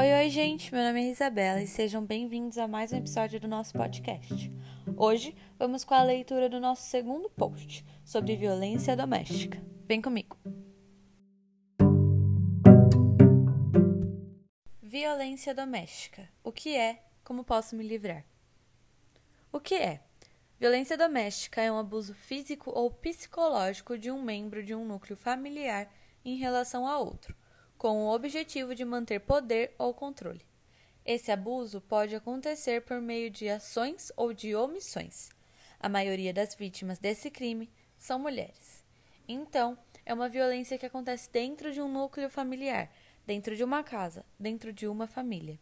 Oi, oi, gente! Meu nome é Isabela e sejam bem-vindos a mais um episódio do nosso podcast. Hoje vamos com a leitura do nosso segundo post sobre violência doméstica. Vem comigo! Violência doméstica. O que é? Como posso me livrar? O que é? Violência doméstica é um abuso físico ou psicológico de um membro de um núcleo familiar em relação a outro com o objetivo de manter poder ou controle. Esse abuso pode acontecer por meio de ações ou de omissões. A maioria das vítimas desse crime são mulheres. Então, é uma violência que acontece dentro de um núcleo familiar, dentro de uma casa, dentro de uma família.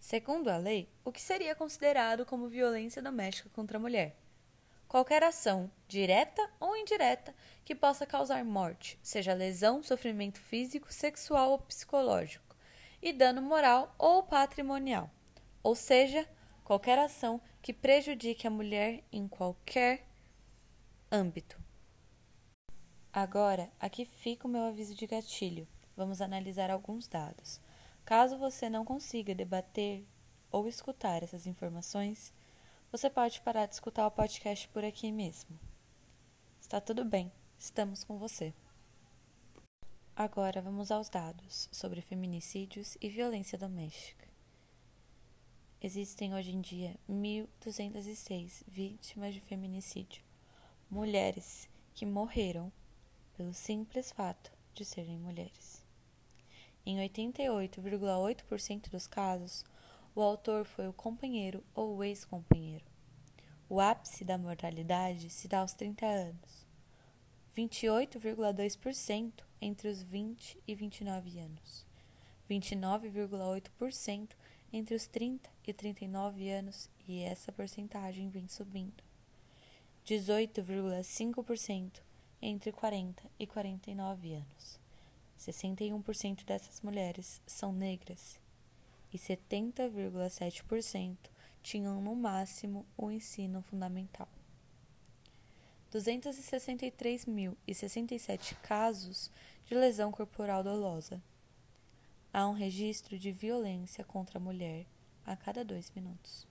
Segundo a lei, o que seria considerado como violência doméstica contra a mulher? Qualquer ação, direta ou indireta, que possa causar morte, seja lesão, sofrimento físico, sexual ou psicológico, e dano moral ou patrimonial, ou seja, qualquer ação que prejudique a mulher em qualquer âmbito. Agora, aqui fica o meu aviso de gatilho. Vamos analisar alguns dados. Caso você não consiga debater ou escutar essas informações, você pode parar de escutar o podcast por aqui mesmo. Está tudo bem, estamos com você. Agora vamos aos dados sobre feminicídios e violência doméstica. Existem hoje em dia 1.206 vítimas de feminicídio, mulheres que morreram pelo simples fato de serem mulheres. Em 88,8% dos casos, o autor foi o companheiro ou o ex-companheiro. O ápice da mortalidade se dá aos 30 anos, 28,2% entre os 20 e 29 anos, 29,8% entre os 30 e 39 anos, e essa porcentagem vem subindo, 18,5% entre 40 e 49 anos. 61% dessas mulheres são negras e 70,7% tinham no máximo o ensino fundamental. 263.067 casos de lesão corporal dolosa. Há um registro de violência contra a mulher a cada dois minutos.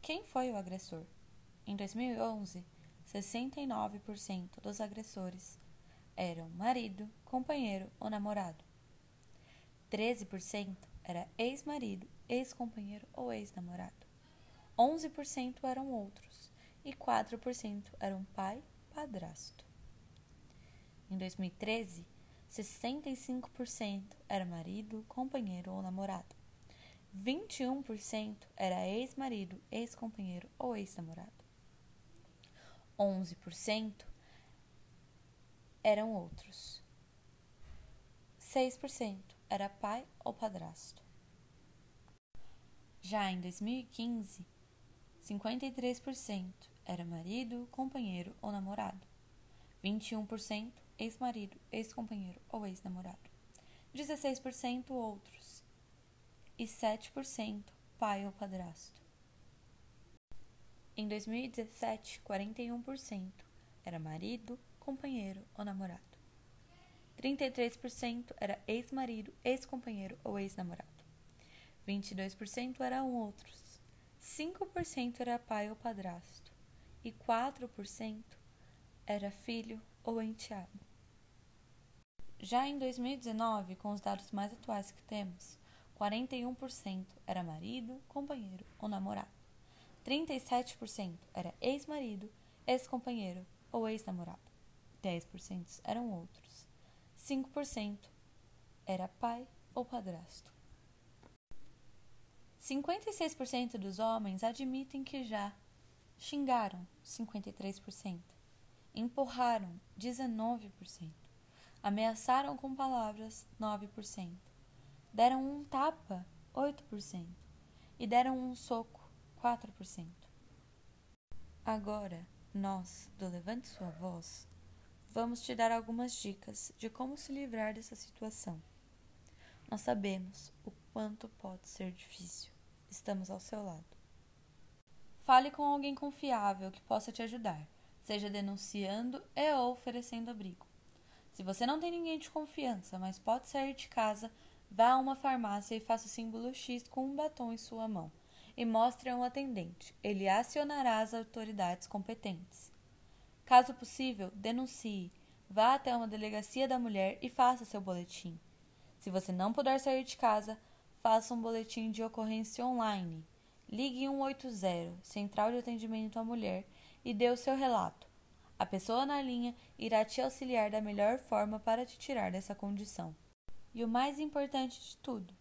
Quem foi o agressor? Em 2011, 69% dos agressores eram marido, companheiro ou namorado. 13% era ex-marido, ex-companheiro ou ex-namorado. 11% eram outros e 4% eram pai, padrasto. Em 2013, 65% era marido, companheiro ou namorado. 21% era ex-marido, ex-companheiro ou ex-namorado. 11% eram outros. 6% era pai ou padrasto. Já em 2015, 53% era marido, companheiro ou namorado. 21% ex-marido, ex-companheiro ou ex-namorado. 16% outros. E 7% pai ou padrasto. Em 2017, 41% era marido, companheiro ou namorado. 33% era ex-marido, ex-companheiro ou ex-namorado. 22% eram outros. 5% era pai ou padrasto. E 4% era filho ou enteado. Já em 2019, com os dados mais atuais que temos, 41% era marido, companheiro ou namorado. 37% era ex-marido, ex-companheiro ou ex-namorado. 10% eram outros. 5% era pai ou padrasto. 56% dos homens admitem que já xingaram 53%, empurraram 19%, ameaçaram com palavras 9%, deram um tapa 8% e deram um soco 4%. Agora, nós, do Levante Sua Voz, vamos te dar algumas dicas de como se livrar dessa situação. Nós sabemos o quanto pode ser difícil. Estamos ao seu lado. Fale com alguém confiável que possa te ajudar, seja denunciando e ou oferecendo abrigo. Se você não tem ninguém de confiança, mas pode sair de casa, Vá a uma farmácia e faça o símbolo X com um batom em sua mão e mostre a um atendente. Ele acionará as autoridades competentes. Caso possível, denuncie. Vá até uma delegacia da mulher e faça seu boletim. Se você não puder sair de casa, faça um boletim de ocorrência online. Ligue 180, Central de Atendimento à Mulher, e dê o seu relato. A pessoa na linha irá te auxiliar da melhor forma para te tirar dessa condição. E o mais importante de tudo,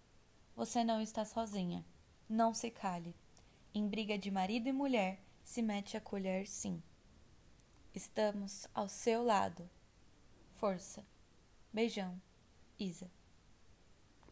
você não está sozinha. Não se cale. Em briga de marido e mulher, se mete a colher sim. Estamos ao seu lado. Força. Beijão. Isa.